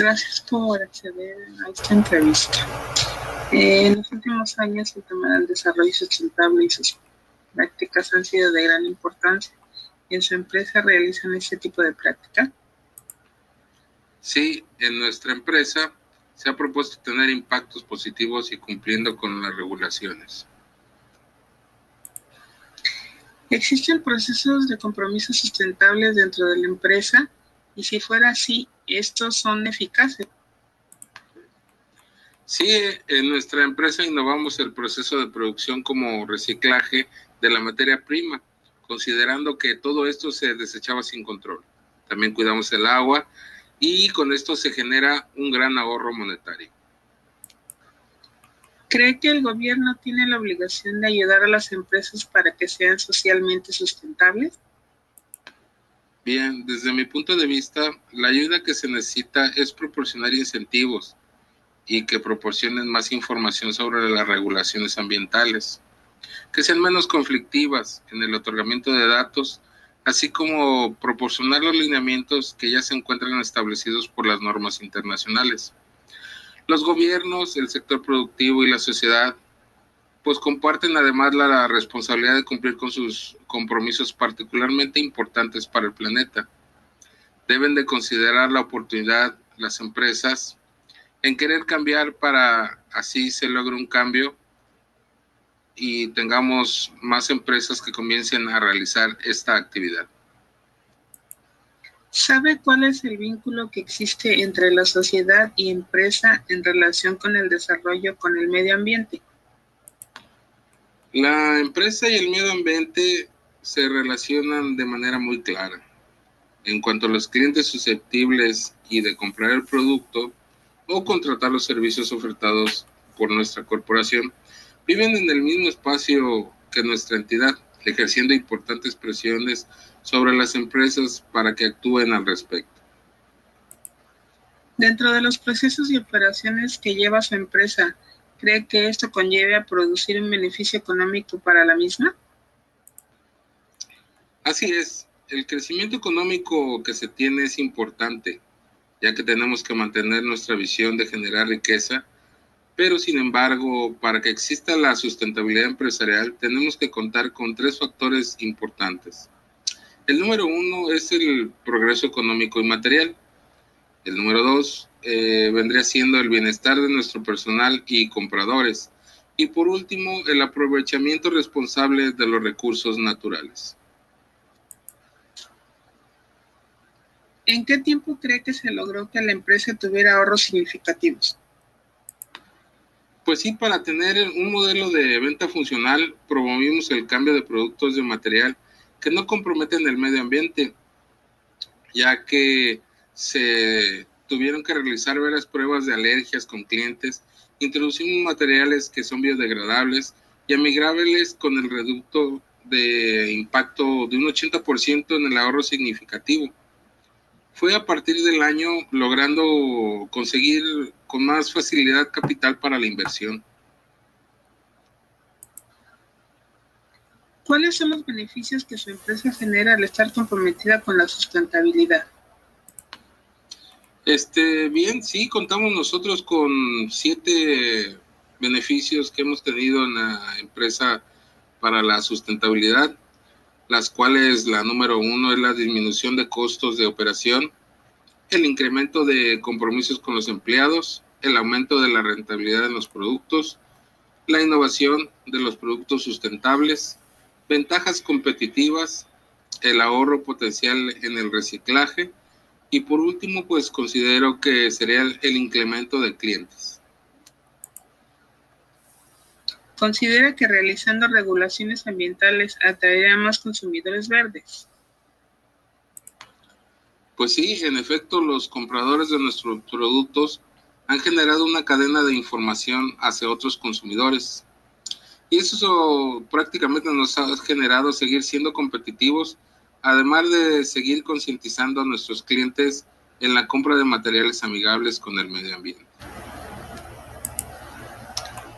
Gracias por acceder a esta entrevista. Eh, en los últimos años el tema del desarrollo sustentable y sus prácticas han sido de gran importancia. ¿En su empresa realizan este tipo de práctica? Sí, en nuestra empresa se ha propuesto tener impactos positivos y cumpliendo con las regulaciones. ¿Existen procesos de compromiso sustentables dentro de la empresa? Y si fuera así, ¿estos son eficaces? Sí, en nuestra empresa innovamos el proceso de producción como reciclaje de la materia prima, considerando que todo esto se desechaba sin control. También cuidamos el agua y con esto se genera un gran ahorro monetario. ¿Cree que el gobierno tiene la obligación de ayudar a las empresas para que sean socialmente sustentables? Bien, desde mi punto de vista, la ayuda que se necesita es proporcionar incentivos y que proporcionen más información sobre las regulaciones ambientales, que sean menos conflictivas en el otorgamiento de datos así como proporcionar los lineamientos que ya se encuentran establecidos por las normas internacionales. Los gobiernos, el sector productivo y la sociedad pues comparten además la responsabilidad de cumplir con sus compromisos particularmente importantes para el planeta. Deben de considerar la oportunidad las empresas en querer cambiar para así se logre un cambio y tengamos más empresas que comiencen a realizar esta actividad. ¿Sabe cuál es el vínculo que existe entre la sociedad y empresa en relación con el desarrollo con el medio ambiente? La empresa y el medio ambiente se relacionan de manera muy clara. En cuanto a los clientes susceptibles y de comprar el producto o contratar los servicios ofertados por nuestra corporación, viven en el mismo espacio que nuestra entidad, ejerciendo importantes presiones sobre las empresas para que actúen al respecto. Dentro de los procesos y operaciones que lleva su empresa, ¿cree que esto conlleve a producir un beneficio económico para la misma? Así es, el crecimiento económico que se tiene es importante, ya que tenemos que mantener nuestra visión de generar riqueza pero sin embargo, para que exista la sustentabilidad empresarial, tenemos que contar con tres factores importantes. El número uno es el progreso económico y material. El número dos eh, vendría siendo el bienestar de nuestro personal y compradores. Y por último, el aprovechamiento responsable de los recursos naturales. ¿En qué tiempo cree que se logró que la empresa tuviera ahorros significativos? Pues sí, para tener un modelo de venta funcional, promovimos el cambio de productos de material que no comprometen el medio ambiente, ya que se tuvieron que realizar varias pruebas de alergias con clientes. Introducimos materiales que son biodegradables y amigables con el reducto de impacto de un 80% en el ahorro significativo fue a partir del año logrando conseguir con más facilidad capital para la inversión. ¿Cuáles son los beneficios que su empresa genera al estar comprometida con la sustentabilidad? Este, bien, sí, contamos nosotros con siete beneficios que hemos tenido en la empresa para la sustentabilidad las cuales la número uno es la disminución de costos de operación, el incremento de compromisos con los empleados, el aumento de la rentabilidad de los productos, la innovación de los productos sustentables, ventajas competitivas, el ahorro potencial en el reciclaje y por último pues considero que sería el, incremento de clientes. considera que realizando regulaciones ambientales atraerá más consumidores verdes. Pues sí, en efecto, los compradores de nuestros productos han generado una cadena de información hacia otros consumidores. Y eso prácticamente nos ha generado seguir siendo competitivos, además de seguir concientizando a nuestros clientes en la compra de materiales amigables con el medio ambiente.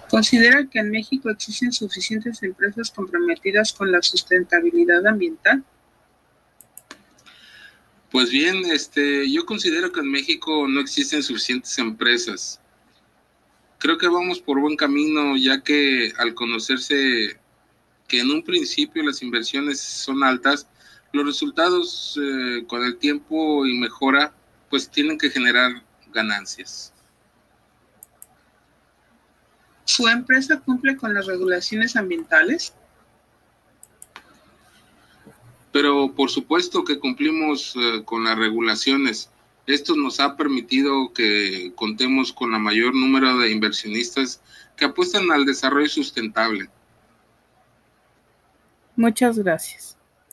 ¿Considera que en México existen suficientes empresas comprometidas con la sustentabilidad ambiental? Pues bien, este, yo considero que en México no existen suficientes empresas. Creo que vamos por buen camino, ya que al conocerse que en un principio las inversiones son altas, los resultados eh, con el tiempo y mejora, pues tienen que generar ganancias. ¿Su empresa cumple con las regulaciones ambientales? Pero por supuesto que cumplimos eh, con las regulaciones. Esto nos ha permitido que contemos con la mayor número de inversionistas que apuestan al desarrollo sustentable. Muchas gracias.